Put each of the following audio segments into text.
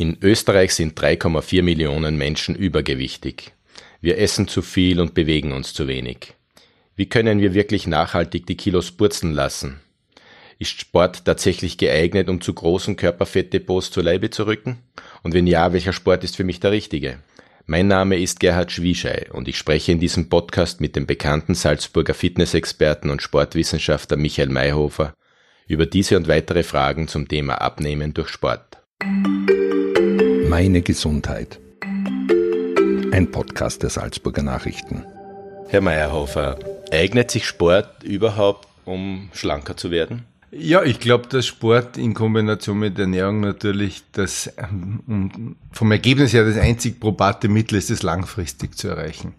In Österreich sind 3,4 Millionen Menschen übergewichtig. Wir essen zu viel und bewegen uns zu wenig. Wie können wir wirklich nachhaltig die Kilos purzeln lassen? Ist Sport tatsächlich geeignet, um zu großen Körperfettdepots zu Leibe zu rücken? Und wenn ja, welcher Sport ist für mich der richtige? Mein Name ist Gerhard Schwieschei und ich spreche in diesem Podcast mit dem bekannten Salzburger Fitnessexperten und Sportwissenschaftler Michael Mayhofer über diese und weitere Fragen zum Thema Abnehmen durch Sport. Meine Gesundheit. Ein Podcast der Salzburger Nachrichten. Herr Meyerhofer, eignet sich Sport überhaupt, um schlanker zu werden? Ja, ich glaube, dass Sport in Kombination mit Ernährung natürlich das ähm, vom Ergebnis her das einzig probate Mittel ist, es langfristig zu erreichen.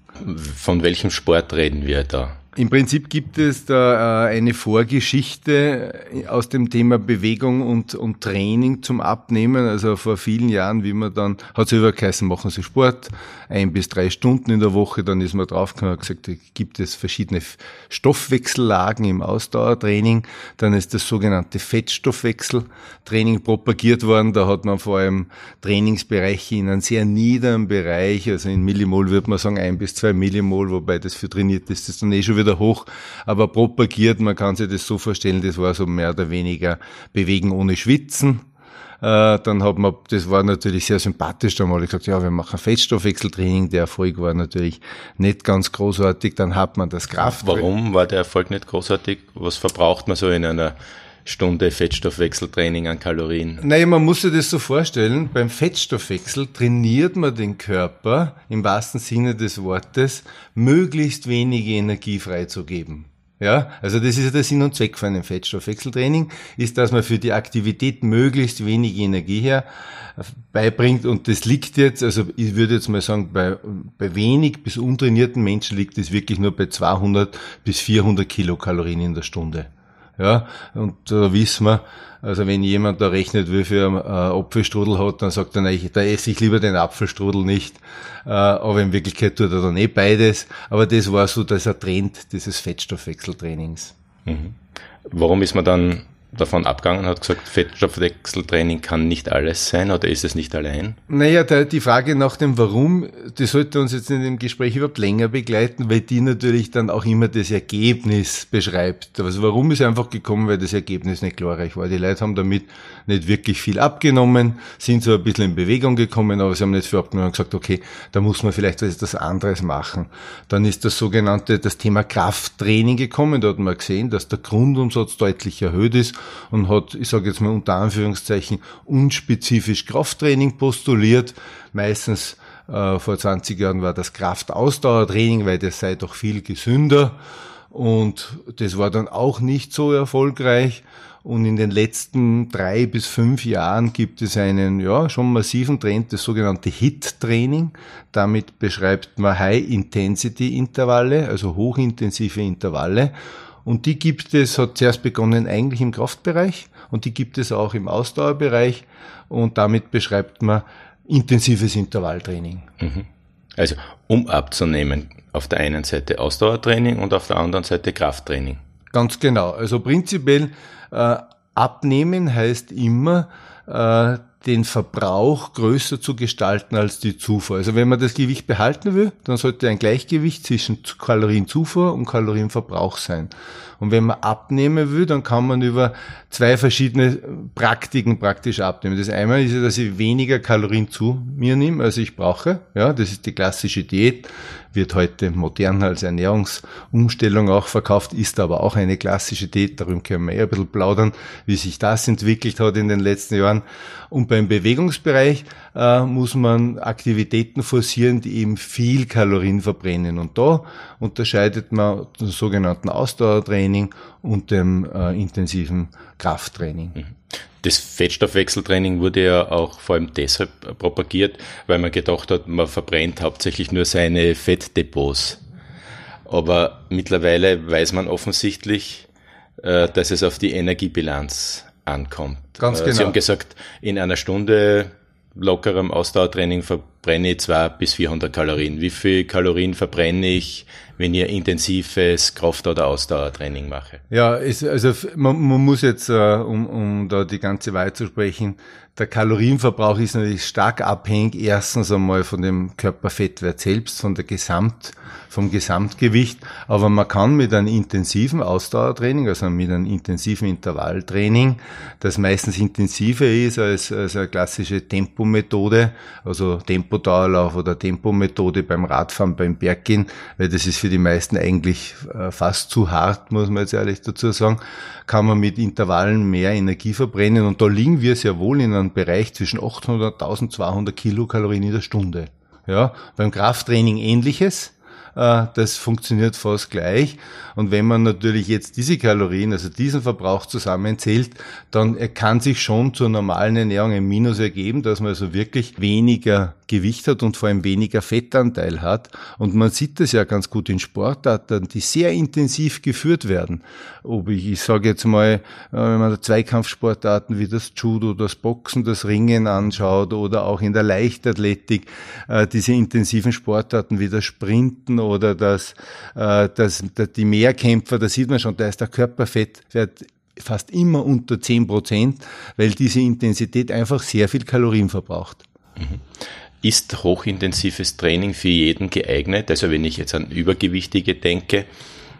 Von welchem Sport reden wir da? Im Prinzip gibt es da äh, eine Vorgeschichte aus dem Thema Bewegung und, und Training zum Abnehmen. Also vor vielen Jahren, wie man dann, hat es übergeheißen, machen Sie Sport, ein bis drei Stunden in der Woche, dann ist man draufgekommen und gesagt, gibt es verschiedene Stoffwechsellagen im Ausdauertraining. Dann ist das sogenannte Fettstoffwechseltraining propagiert worden. Da hat man vor allem Trainingsbereiche in einem sehr niederen Bereich, also in Millimol würde man sagen ein bis zwei Millimol, wobei das für trainiert ist, das dann eh schon wieder hoch, aber propagiert, man kann sich das so vorstellen, das war so mehr oder weniger Bewegen ohne Schwitzen. Äh, dann hat man, das war natürlich sehr sympathisch, da haben gesagt, ja, wir machen Fettstoffwechseltraining, der Erfolg war natürlich nicht ganz großartig, dann hat man das Kraft. Warum war der Erfolg nicht großartig? Was verbraucht man so in einer Stunde Fettstoffwechseltraining an Kalorien? Naja, man muss sich das so vorstellen, beim Fettstoffwechsel trainiert man den Körper im wahrsten Sinne des Wortes, möglichst wenige Energie freizugeben. Ja, also das ist ja der Sinn und Zweck von einem Fettstoffwechseltraining, ist, dass man für die Aktivität möglichst wenig Energie her beibringt und das liegt jetzt, also ich würde jetzt mal sagen, bei, bei wenig bis untrainierten Menschen liegt es wirklich nur bei 200 bis 400 Kilokalorien in der Stunde. Ja, und da wissen wir, also wenn jemand da rechnet, wie viel äh, Apfelstrudel hat, dann sagt er, nein, da esse ich lieber den Apfelstrudel nicht. Äh, aber in Wirklichkeit tut er dann eh beides. Aber das war so dieser Trend dieses Fettstoffwechseltrainings. Mhm. Warum ist man dann davon abgegangen und hat gesagt, Fettstoffwechseltraining kann nicht alles sein oder ist es nicht allein? Naja, der, die Frage nach dem Warum, die sollte uns jetzt in dem Gespräch überhaupt länger begleiten, weil die natürlich dann auch immer das Ergebnis beschreibt. Also warum ist einfach gekommen, weil das Ergebnis nicht glorreich war. Die Leute haben damit nicht wirklich viel abgenommen, sind so ein bisschen in Bewegung gekommen, aber sie haben nicht viel abgenommen und gesagt, okay, da muss man vielleicht etwas anderes machen. Dann ist das sogenannte, das Thema Krafttraining gekommen. Da hat man gesehen, dass der Grundumsatz deutlich erhöht ist und hat, ich sage jetzt mal unter Anführungszeichen, unspezifisch Krafttraining postuliert. Meistens äh, vor 20 Jahren war das Kraftausdauertraining, weil das sei doch viel gesünder. Und das war dann auch nicht so erfolgreich. Und in den letzten drei bis fünf Jahren gibt es einen ja schon massiven Trend, das sogenannte HIT-Training. Damit beschreibt man High-Intensity-Intervalle, also hochintensive Intervalle. Und die gibt es, hat zuerst begonnen eigentlich im Kraftbereich und die gibt es auch im Ausdauerbereich und damit beschreibt man intensives Intervalltraining. Mhm. Also um abzunehmen, auf der einen Seite Ausdauertraining und auf der anderen Seite Krafttraining. Ganz genau. Also prinzipiell äh, abnehmen heißt immer, äh, den Verbrauch größer zu gestalten als die Zufuhr. Also wenn man das Gewicht behalten will, dann sollte ein Gleichgewicht zwischen Kalorienzufuhr und Kalorienverbrauch sein. Und wenn man abnehmen will, dann kann man über zwei verschiedene Praktiken praktisch abnehmen. Das eine ist ja, dass ich weniger Kalorien zu mir nehme, als ich brauche. Ja, das ist die klassische Diät wird heute modern als Ernährungsumstellung auch verkauft, ist aber auch eine klassische Diät. Darum können wir eher ein bisschen plaudern, wie sich das entwickelt hat in den letzten Jahren. Und beim Bewegungsbereich äh, muss man Aktivitäten forcieren, die eben viel Kalorien verbrennen. Und da unterscheidet man den sogenannten Ausdauertraining und dem äh, intensiven Krafttraining. Mhm. Das Fettstoffwechseltraining wurde ja auch vor allem deshalb propagiert, weil man gedacht hat, man verbrennt hauptsächlich nur seine Fettdepots. Aber mittlerweile weiß man offensichtlich, äh, dass es auf die Energiebilanz ankommt. Ganz genau. Sie haben gesagt, in einer Stunde lockerem Ausdauertraining verbrennt verbrenne ich 200 bis 400 Kalorien. Wie viel Kalorien verbrenne ich, wenn ich intensives Kraft- oder Ausdauertraining mache? Ja, es, also man, man muss jetzt, äh, um, um da die ganze Wahrheit zu sprechen, der Kalorienverbrauch ist natürlich stark abhängig, erstens einmal von dem Körperfettwert selbst, von der Gesamt, vom Gesamtgewicht. Aber man kann mit einem intensiven Ausdauertraining, also mit einem intensiven Intervalltraining, das meistens intensiver ist als, als eine klassische Tempomethode, also Tempodauerlauf oder Tempomethode beim Radfahren, beim Berggehen, weil das ist für die meisten eigentlich äh, fast zu hart, muss man jetzt ehrlich dazu sagen, kann man mit Intervallen mehr Energie verbrennen. Und da liegen wir sehr wohl in einem einem Bereich zwischen 800 und 1200 Kilokalorien in der Stunde. Ja, beim Krafttraining ähnliches. Äh, das funktioniert fast gleich. Und wenn man natürlich jetzt diese Kalorien, also diesen Verbrauch zusammenzählt, dann kann sich schon zur normalen Ernährung ein Minus ergeben, dass man also wirklich weniger Gewicht hat und vor allem weniger Fettanteil hat. Und man sieht das ja ganz gut in Sportarten, die sehr intensiv geführt werden. Ob ich, ich sage jetzt mal, äh, wenn man Zweikampfsportarten wie das Judo, das Boxen, das Ringen anschaut oder auch in der Leichtathletik, äh, diese intensiven Sportarten wie das Sprinten oder das, äh, das, die Mehrkämpfer, da sieht man schon, da ist der Körperfettwert fast immer unter 10 Prozent, weil diese Intensität einfach sehr viel Kalorien verbraucht. Mhm. Ist hochintensives Training für jeden geeignet? Also wenn ich jetzt an Übergewichtige denke,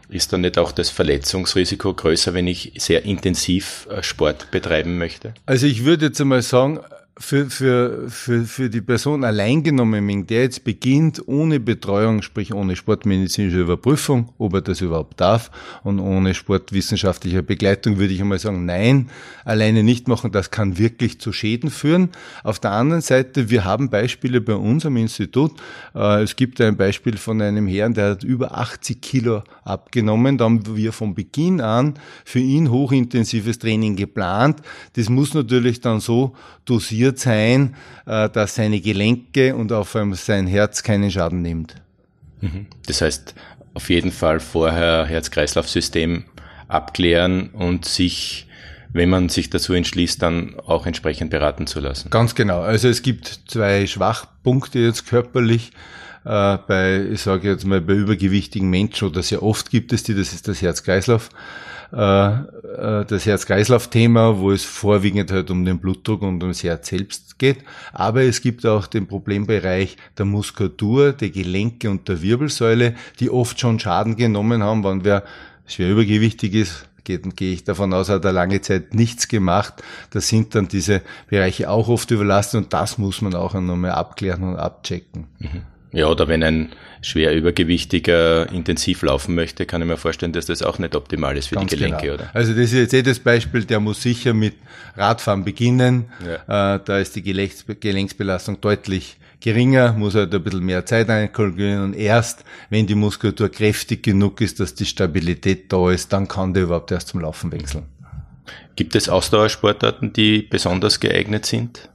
ist dann nicht auch das Verletzungsrisiko größer, wenn ich sehr intensiv äh, Sport betreiben möchte? Also ich würde jetzt einmal sagen, für, für, für, für die Person allein genommen, der jetzt beginnt ohne Betreuung, sprich ohne sportmedizinische Überprüfung, ob er das überhaupt darf und ohne sportwissenschaftliche Begleitung, würde ich einmal sagen, nein, alleine nicht machen, das kann wirklich zu Schäden führen. Auf der anderen Seite, wir haben Beispiele bei uns am Institut. Äh, es gibt ein Beispiel von einem Herrn, der hat über 80 Kilo abgenommen. Da haben wir von Beginn an für ihn hochintensives Training geplant. Das muss natürlich dann so dosiert sein, äh, dass seine Gelenke und auch sein Herz keinen Schaden nimmt. Mhm. Das heißt, auf jeden Fall vorher Herz-Kreislauf-System abklären und sich, wenn man sich dazu entschließt, dann auch entsprechend beraten zu lassen. Ganz genau. Also es gibt zwei Schwachpunkte jetzt körperlich äh, bei, ich sage jetzt mal, bei übergewichtigen Menschen oder sehr oft gibt es die, das ist das Herz-Kreislauf. Äh, äh, das Herz-Kreislauf-Thema, wo es vorwiegend halt um den Blutdruck und um das Herz selbst geht. Aber es gibt auch den Problembereich der Muskulatur, der Gelenke und der Wirbelsäule, die oft schon Schaden genommen haben, wenn wer schwer übergewichtig ist, geht, gehe ich davon aus, hat er lange Zeit nichts gemacht. Da sind dann diese Bereiche auch oft überlastet und das muss man auch nochmal abklären und abchecken. Mhm. Ja, oder wenn ein schwer übergewichtiger intensiv laufen möchte, kann ich mir vorstellen, dass das auch nicht optimal ist für Ganz die Gelenke, genau. oder? Also das ist jetzt eh das Beispiel, der muss sicher mit Radfahren beginnen. Ja. Äh, da ist die Gelenks Gelenksbelastung deutlich geringer, muss halt ein bisschen mehr Zeit einkalkulieren und erst, wenn die Muskulatur kräftig genug ist, dass die Stabilität da ist, dann kann der überhaupt erst zum Laufen wechseln. Gibt es Ausdauersportarten, die besonders geeignet sind?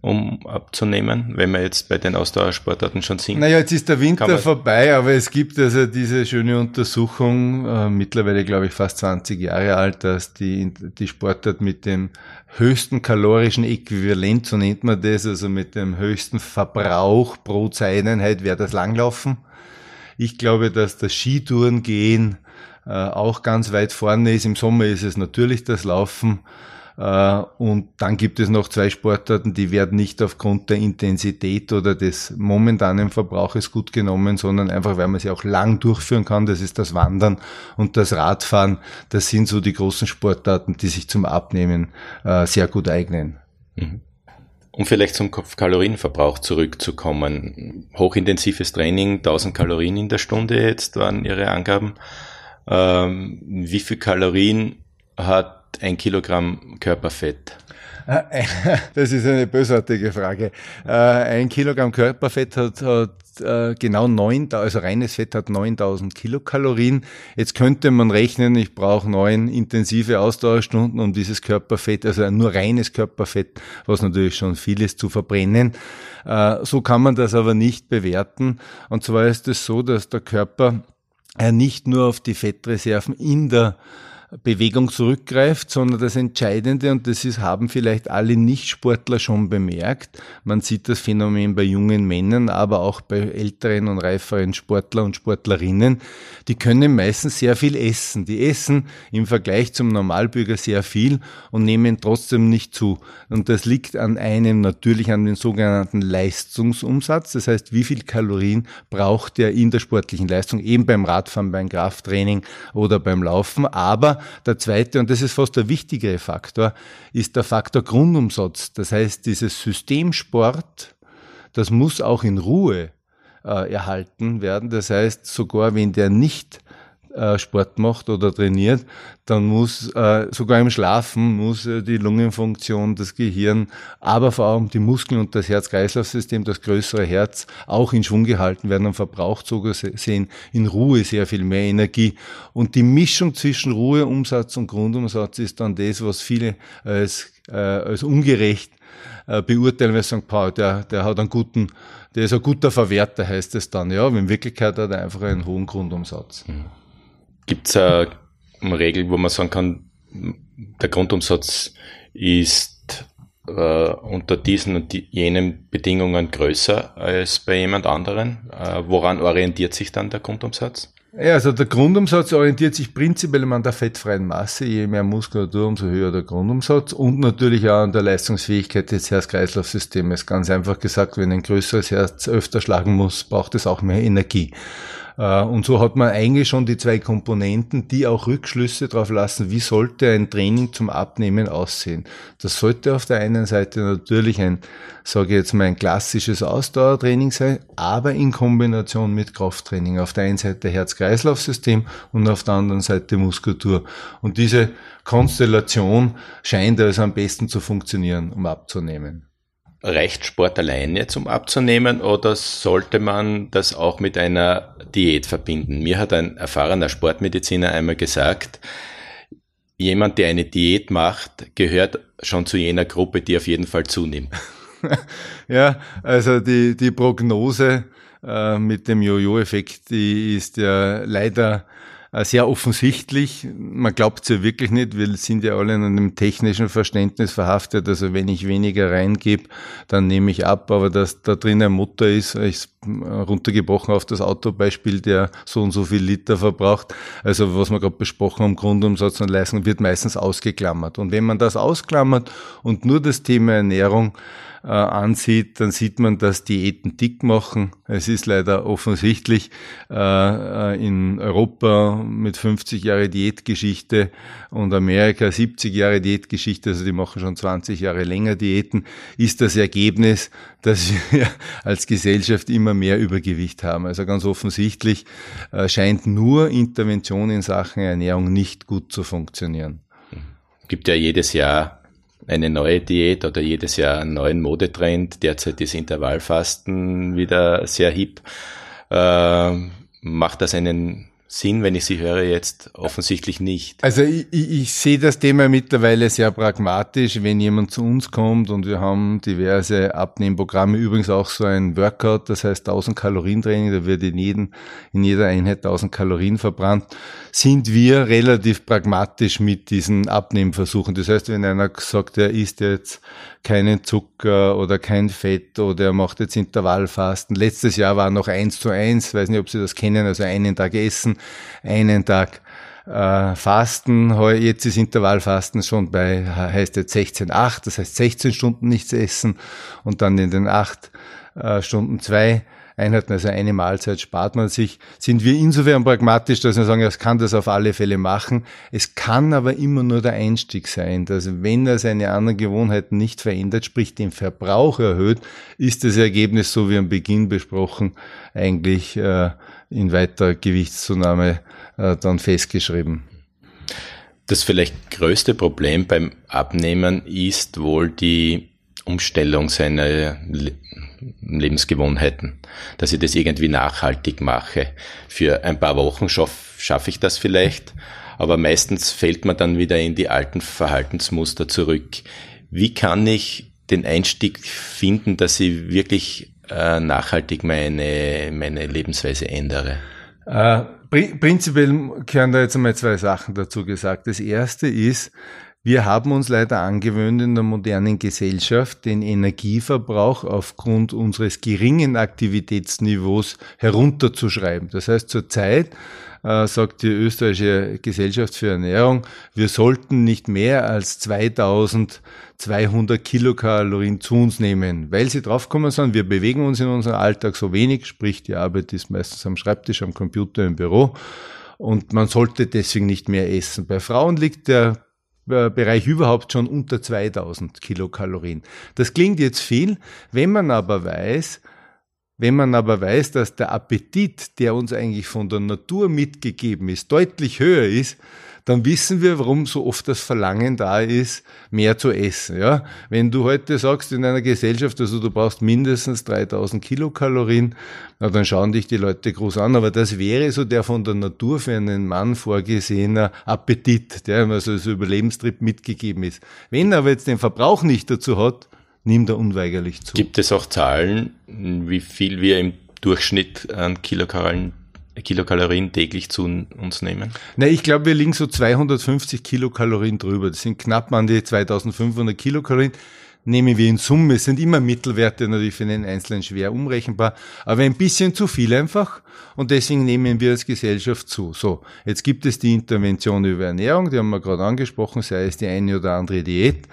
Um abzunehmen, wenn wir jetzt bei den Ausdauersportarten schon sind? Naja, jetzt ist der Winter vorbei, aber es gibt also diese schöne Untersuchung, äh, mittlerweile glaube ich fast 20 Jahre alt, dass die, die Sportart mit dem höchsten kalorischen Äquivalent, so nennt man das, also mit dem höchsten Verbrauch pro Zeiteinheit wäre das Langlaufen. Ich glaube, dass das Skitourengehen äh, auch ganz weit vorne ist. Im Sommer ist es natürlich das Laufen. Äh, und dann gibt es noch zwei Sportarten, die werden nicht aufgrund der Intensität oder des momentanen Verbrauches gut genommen, sondern einfach, weil man sie auch lang durchführen kann. Das ist das Wandern und das Radfahren. Das sind so die großen Sportarten, die sich zum Abnehmen äh, sehr gut eignen. Mhm. Um vielleicht zum Kalorienverbrauch zurückzukommen. Hochintensives Training, 1000 Kalorien in der Stunde jetzt waren Ihre Angaben. Ähm, wie viel Kalorien hat ein Kilogramm Körperfett? Äh, das ist eine bösartige Frage. Äh, ein Kilogramm Körperfett hat, hat äh, genau 9, also reines Fett hat 9000 Kilokalorien. Jetzt könnte man rechnen, ich brauche neun intensive Ausdauerstunden, um dieses Körperfett, also nur reines Körperfett, was natürlich schon viel ist, zu verbrennen. So kann man das aber nicht bewerten. Und zwar ist es so, dass der Körper nicht nur auf die Fettreserven in der Bewegung zurückgreift, sondern das Entscheidende, und das ist, haben vielleicht alle Nichtsportler schon bemerkt, man sieht das Phänomen bei jungen Männern, aber auch bei älteren und reiferen Sportler und Sportlerinnen, die können meistens sehr viel essen. Die essen im Vergleich zum Normalbürger sehr viel und nehmen trotzdem nicht zu. Und das liegt an einem, natürlich an den sogenannten Leistungsumsatz, das heißt, wie viel Kalorien braucht er in der sportlichen Leistung, eben beim Radfahren, beim Krafttraining oder beim Laufen, aber der zweite, und das ist fast der wichtigere Faktor, ist der Faktor Grundumsatz. Das heißt, dieses Systemsport, das muss auch in Ruhe äh, erhalten werden. Das heißt, sogar wenn der nicht Sport macht oder trainiert, dann muss äh, sogar im Schlafen muss äh, die Lungenfunktion, das Gehirn, aber vor allem die Muskeln und das Herz-Kreislauf-System, das größere Herz, auch in Schwung gehalten werden und verbraucht sogar sehen in Ruhe sehr viel mehr Energie. Und die Mischung zwischen Ruheumsatz und Grundumsatz ist dann das, was viele als, äh, als ungerecht äh, beurteilen, weil sie sagen, Paul, der, der hat einen guten, der ist ein guter Verwerter, heißt es dann. Ja, in Wirklichkeit hat er einfach einen hohen Grundumsatz. Mhm. Gibt es eine Regel, wo man sagen kann, der Grundumsatz ist äh, unter diesen und die, jenen Bedingungen größer als bei jemand anderen? Äh, woran orientiert sich dann der Grundumsatz? Ja, also der Grundumsatz orientiert sich prinzipiell an der fettfreien Masse. Je mehr Muskulatur, umso höher der Grundumsatz und natürlich auch an der Leistungsfähigkeit des Herz-Kreislauf-Systems. Ganz einfach gesagt, wenn ein größeres Herz öfter schlagen muss, braucht es auch mehr Energie. Äh, und so hat man eigentlich schon die zwei Komponenten, die auch Rückschlüsse darauf lassen, wie sollte ein Training zum Abnehmen aussehen. Das sollte auf der einen Seite natürlich ein, sage ich jetzt mal, ein klassisches Ausdauertraining sein, aber in Kombination mit Krafttraining. Auf der einen Seite Herz-Kreislauf-System und auf der anderen Seite Muskulatur. Und diese Konstellation scheint also am besten zu funktionieren, um abzunehmen reicht Sport alleine zum Abzunehmen oder sollte man das auch mit einer Diät verbinden? Mir hat ein erfahrener Sportmediziner einmal gesagt, jemand, der eine Diät macht, gehört schon zu jener Gruppe, die auf jeden Fall zunimmt. ja, also die, die Prognose äh, mit dem Jojo-Effekt, die ist ja leider sehr offensichtlich. Man glaubt es ja wirklich nicht. Wir sind ja alle in einem technischen Verständnis verhaftet. Also wenn ich weniger reingebe, dann nehme ich ab. Aber dass da drin ein Motor ist, ist runtergebrochen auf das Autobeispiel, der so und so viel Liter verbraucht. Also was wir gerade besprochen haben, Grundumsatz und Leistung wird meistens ausgeklammert. Und wenn man das ausklammert und nur das Thema Ernährung äh, ansieht, dann sieht man, dass Diäten dick machen. Es ist leider offensichtlich äh, äh in Europa mit 50 Jahre Diätgeschichte und Amerika 70 Jahre Diätgeschichte, also die machen schon 20 Jahre länger Diäten, ist das Ergebnis, dass wir als Gesellschaft immer mehr Übergewicht haben. Also ganz offensichtlich äh, scheint nur Intervention in Sachen Ernährung nicht gut zu funktionieren. Gibt ja jedes Jahr eine neue Diät oder jedes Jahr einen neuen Modetrend. Derzeit ist Intervallfasten wieder sehr hip. Äh, macht das einen Sinn, wenn ich Sie höre jetzt? Offensichtlich nicht. Also ich, ich, ich sehe das Thema mittlerweile sehr pragmatisch. Wenn jemand zu uns kommt und wir haben diverse Abnehmprogramme, übrigens auch so ein Workout, das heißt 1000 Kalorien Training, da wird in, jeden, in jeder Einheit 1000 Kalorien verbrannt, sind wir relativ pragmatisch mit diesen Abnehmversuchen. Das heißt, wenn einer sagt, er isst jetzt keinen Zucker oder kein Fett oder er macht jetzt Intervallfasten. Letztes Jahr war noch eins zu eins, weiß nicht, ob Sie das kennen, also einen Tag essen, einen Tag äh, Fasten. Jetzt ist Intervallfasten schon bei, heißt jetzt 16,8, das heißt 16 Stunden nichts essen und dann in den acht äh, Stunden zwei Einheiten, also eine Mahlzeit spart man sich, sind wir insofern pragmatisch, dass wir sagen, es kann das auf alle Fälle machen. Es kann aber immer nur der Einstieg sein, dass wenn er seine anderen Gewohnheiten nicht verändert, sprich den Verbrauch erhöht, ist das Ergebnis, so wie am Beginn besprochen, eigentlich äh, in weiter Gewichtszunahme äh, dann festgeschrieben. Das vielleicht größte Problem beim Abnehmen ist wohl die Umstellung seiner Lebensgewohnheiten, dass ich das irgendwie nachhaltig mache. Für ein paar Wochen schaffe schaff ich das vielleicht, aber meistens fällt man dann wieder in die alten Verhaltensmuster zurück. Wie kann ich den Einstieg finden, dass ich wirklich äh, nachhaltig meine, meine Lebensweise ändere? Äh, prinzipiell gehören da jetzt einmal zwei Sachen dazu gesagt. Das erste ist, wir haben uns leider angewöhnt in der modernen Gesellschaft, den Energieverbrauch aufgrund unseres geringen Aktivitätsniveaus herunterzuschreiben. Das heißt, zurzeit äh, sagt die österreichische Gesellschaft für Ernährung, wir sollten nicht mehr als 2200 Kilokalorien zu uns nehmen, weil sie draufkommen sind, wir bewegen uns in unserem Alltag so wenig, sprich die Arbeit ist meistens am Schreibtisch, am Computer, im Büro und man sollte deswegen nicht mehr essen. Bei Frauen liegt der Bereich überhaupt schon unter 2000 Kilokalorien. Das klingt jetzt viel, wenn man aber weiß, wenn man aber weiß, dass der Appetit, der uns eigentlich von der Natur mitgegeben ist, deutlich höher ist, dann wissen wir, warum so oft das Verlangen da ist, mehr zu essen. Ja? Wenn du heute sagst in einer Gesellschaft, also du brauchst mindestens 3000 Kilokalorien, na, dann schauen dich die Leute groß an. Aber das wäre so der von der Natur für einen Mann vorgesehener Appetit, der also als Überlebenstrieb mitgegeben ist. Wenn er aber jetzt den Verbrauch nicht dazu hat, nimmt er unweigerlich zu. Gibt es auch Zahlen, wie viel wir im Durchschnitt an Kilokalorien, Kilokalorien täglich zu uns nehmen? Na, ich glaube, wir liegen so 250 Kilokalorien drüber. Das sind knapp an die 2500 Kilokalorien. Nehmen wir in Summe, es sind immer Mittelwerte natürlich für den Einzelnen schwer umrechenbar, aber ein bisschen zu viel einfach und deswegen nehmen wir als Gesellschaft zu. So, jetzt gibt es die Intervention über Ernährung, die haben wir gerade angesprochen, sei es die eine oder andere Diät.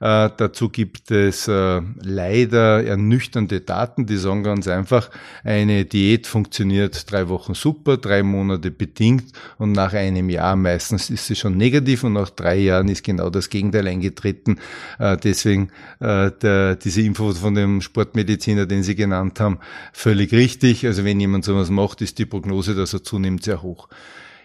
Äh, dazu gibt es äh, leider ernüchternde Daten, die sagen ganz einfach, eine Diät funktioniert drei Wochen super, drei Monate bedingt und nach einem Jahr meistens ist sie schon negativ und nach drei Jahren ist genau das Gegenteil eingetreten. Äh, deswegen äh, der, diese Info von dem Sportmediziner, den Sie genannt haben, völlig richtig. Also wenn jemand sowas macht, ist die Prognose, dass er zunimmt, sehr hoch.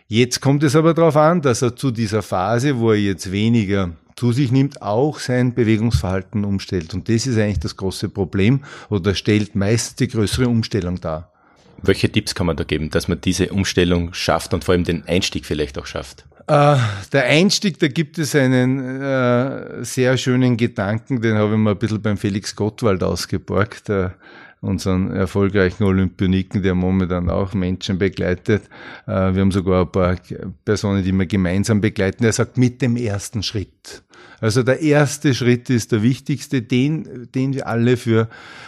Jetzt kommt es aber darauf an, dass er zu dieser Phase, wo er jetzt weniger zu sich nimmt, auch sein Bewegungsverhalten umstellt. Und das ist eigentlich das große Problem oder stellt meist die größere Umstellung dar. Welche Tipps kann man da geben, dass man diese Umstellung schafft und vor allem den Einstieg vielleicht auch schafft? Äh, der Einstieg, da gibt es einen äh, sehr schönen Gedanken, den habe ich mal ein bisschen beim Felix Gottwald ausgeborgt, äh, unseren erfolgreichen Olympioniken, der momentan auch Menschen begleitet. Äh, wir haben sogar ein paar Personen, die wir gemeinsam begleiten. Er sagt, mit dem ersten Schritt. Also der erste Schritt ist der wichtigste, den, den wir alle für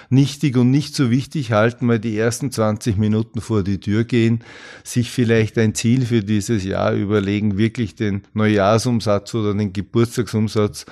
nichtig und nicht so wichtig halten, mal die ersten 20 Minuten vor die Tür gehen, sich vielleicht ein Ziel für dieses Jahr überlegen, wirklich den Neujahrsumsatz oder den Geburtstagsumsatz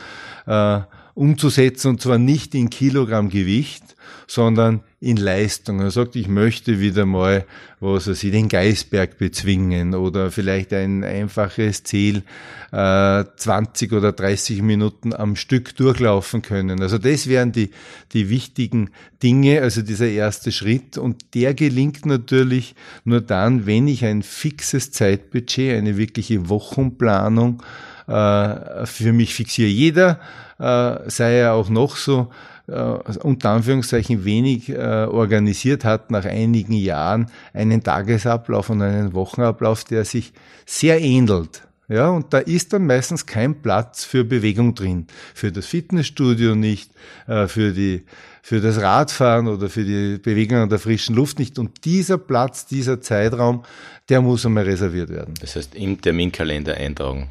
äh, umzusetzen und zwar nicht in Kilogramm Gewicht, sondern in Leistung. Er sagt, ich möchte wieder mal, was er sie den Geisberg bezwingen oder vielleicht ein einfaches Ziel, äh, 20 oder 30 Minuten am Stück durchlaufen können. Also das wären die, die wichtigen Dinge, also dieser erste Schritt. Und der gelingt natürlich nur dann, wenn ich ein fixes Zeitbudget, eine wirkliche Wochenplanung äh, für mich fixiere. Jeder, äh, sei er auch noch so äh, unter Anführungszeichen wenig äh, organisiert hat, nach einigen Jahren einen Tagesablauf und einen Wochenablauf, der sich sehr ähnelt. Ja, und da ist dann meistens kein Platz für Bewegung drin. Für das Fitnessstudio nicht, äh, für die, für das Radfahren oder für die Bewegung an der frischen Luft nicht. Und dieser Platz, dieser Zeitraum, der muss einmal reserviert werden. Das heißt, im Terminkalender eintragen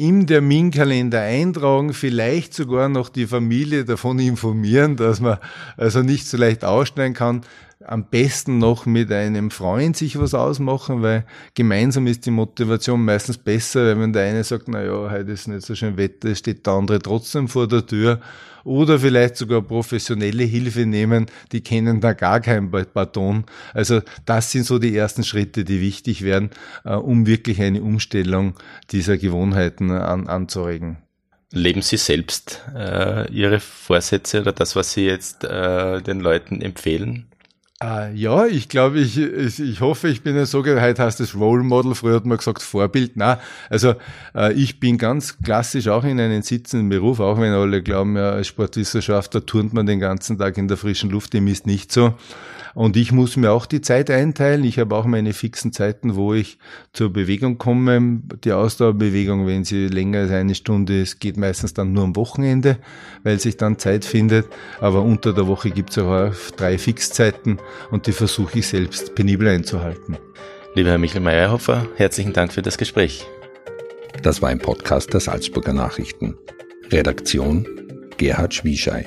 im Terminkalender eintragen, vielleicht sogar noch die Familie davon informieren, dass man also nicht so leicht ausschneiden kann. Am besten noch mit einem Freund sich was ausmachen, weil gemeinsam ist die Motivation meistens besser, weil wenn der eine sagt, na ja, heute ist nicht so schön Wetter, steht der andere trotzdem vor der Tür oder vielleicht sogar professionelle Hilfe nehmen, die kennen da gar kein Baton. Also das sind so die ersten Schritte, die wichtig werden, äh, um wirklich eine Umstellung dieser Gewohnheiten an, anzuregen. Leben Sie selbst äh, Ihre Vorsätze oder das, was Sie jetzt äh, den Leuten empfehlen? Uh, ja, ich glaube, ich, ich hoffe, ich bin ein sogenannter, heute heißt es Role Model, früher hat man gesagt Vorbild. Na, also uh, ich bin ganz klassisch auch in einem sitzenden Beruf, auch wenn alle glauben, ja, als Sportwissenschaftler turnt man den ganzen Tag in der frischen Luft, dem ist nicht so. Und ich muss mir auch die Zeit einteilen. Ich habe auch meine fixen Zeiten, wo ich zur Bewegung komme. Die Ausdauerbewegung, wenn sie länger als eine Stunde ist, geht meistens dann nur am Wochenende, weil sich dann Zeit findet. Aber unter der Woche gibt es auch drei Fixzeiten und die versuche ich selbst penibel einzuhalten. Lieber Herr Michael Meyerhofer, herzlichen Dank für das Gespräch. Das war ein Podcast der Salzburger Nachrichten. Redaktion Gerhard Schwieschei.